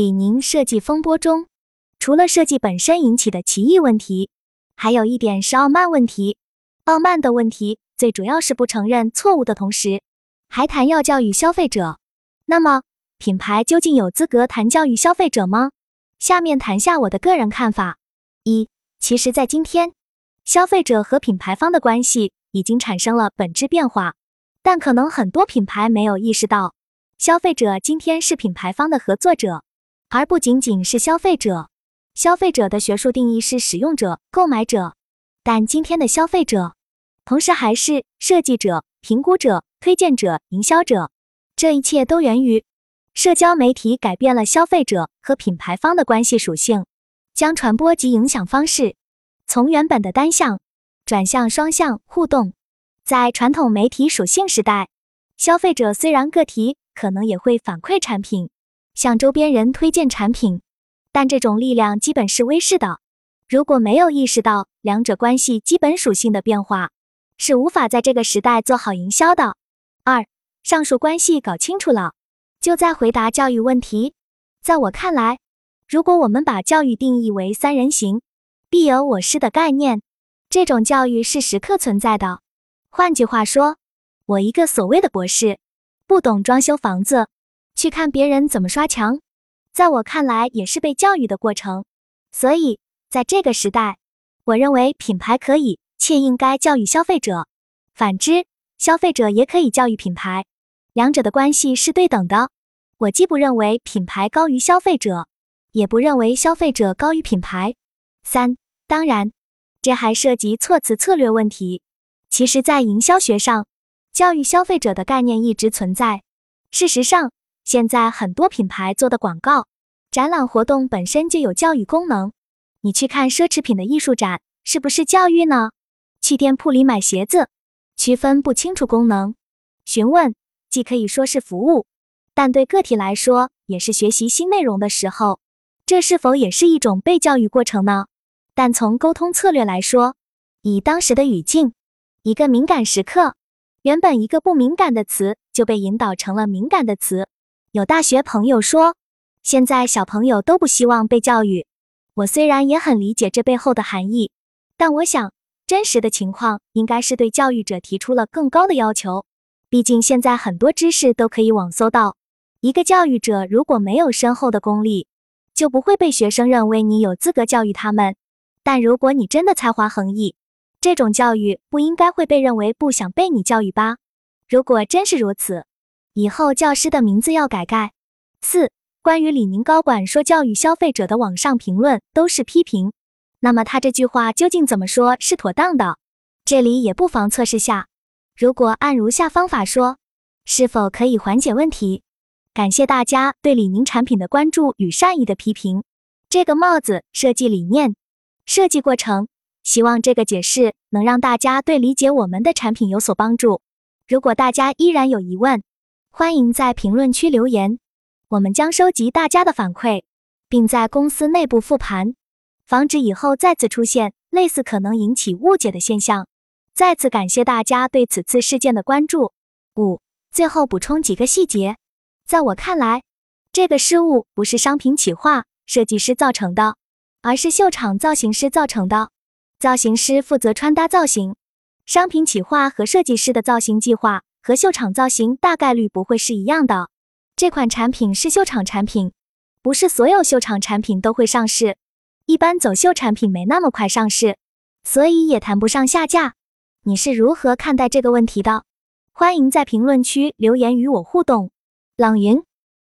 李宁设计风波中，除了设计本身引起的歧义问题，还有一点是傲慢问题。傲慢的问题最主要是不承认错误的同时，还谈要教育消费者。那么，品牌究竟有资格谈教育消费者吗？下面谈下我的个人看法。一，其实，在今天，消费者和品牌方的关系已经产生了本质变化，但可能很多品牌没有意识到，消费者今天是品牌方的合作者。而不仅仅是消费者，消费者的学术定义是使用者、购买者，但今天的消费者，同时还是设计者、评估者、推荐者、营销者。这一切都源于社交媒体改变了消费者和品牌方的关系属性，将传播及影响方式从原本的单向转向双向互动。在传统媒体属性时代，消费者虽然个体，可能也会反馈产品。向周边人推荐产品，但这种力量基本是微视的。如果没有意识到两者关系基本属性的变化，是无法在这个时代做好营销的。二，上述关系搞清楚了，就在回答教育问题。在我看来，如果我们把教育定义为三人行，必有我师的概念，这种教育是时刻存在的。换句话说，我一个所谓的博士，不懂装修房子。去看别人怎么刷墙，在我看来也是被教育的过程。所以，在这个时代，我认为品牌可以且应该教育消费者，反之，消费者也可以教育品牌，两者的关系是对等的。我既不认为品牌高于消费者，也不认为消费者高于品牌。三，当然，这还涉及措辞策略问题。其实，在营销学上，教育消费者的概念一直存在。事实上，现在很多品牌做的广告、展览活动本身就有教育功能。你去看奢侈品的艺术展，是不是教育呢？去店铺里买鞋子，区分不清楚功能，询问既可以说是服务，但对个体来说也是学习新内容的时候，这是否也是一种被教育过程呢？但从沟通策略来说，以当时的语境，一个敏感时刻，原本一个不敏感的词就被引导成了敏感的词。有大学朋友说，现在小朋友都不希望被教育。我虽然也很理解这背后的含义，但我想真实的情况应该是对教育者提出了更高的要求。毕竟现在很多知识都可以网搜到。一个教育者如果没有深厚的功力，就不会被学生认为你有资格教育他们。但如果你真的才华横溢，这种教育不应该会被认为不想被你教育吧？如果真是如此。以后教师的名字要改改。四、关于李宁高管说教育消费者的网上评论都是批评，那么他这句话究竟怎么说是妥当的？这里也不妨测试下，如果按如下方法说，是否可以缓解问题？感谢大家对李宁产品的关注与善意的批评。这个帽子设计理念、设计过程，希望这个解释能让大家对理解我们的产品有所帮助。如果大家依然有疑问，欢迎在评论区留言，我们将收集大家的反馈，并在公司内部复盘，防止以后再次出现类似可能引起误解的现象。再次感谢大家对此次事件的关注。五，最后补充几个细节，在我看来，这个失误不是商品企划设计师造成的，而是秀场造型师造成的。造型师负责穿搭造型，商品企划和设计师的造型计划。和秀场造型大概率不会是一样的。这款产品是秀场产品，不是所有秀场产品都会上市。一般走秀产品没那么快上市，所以也谈不上下架。你是如何看待这个问题的？欢迎在评论区留言与我互动。朗云。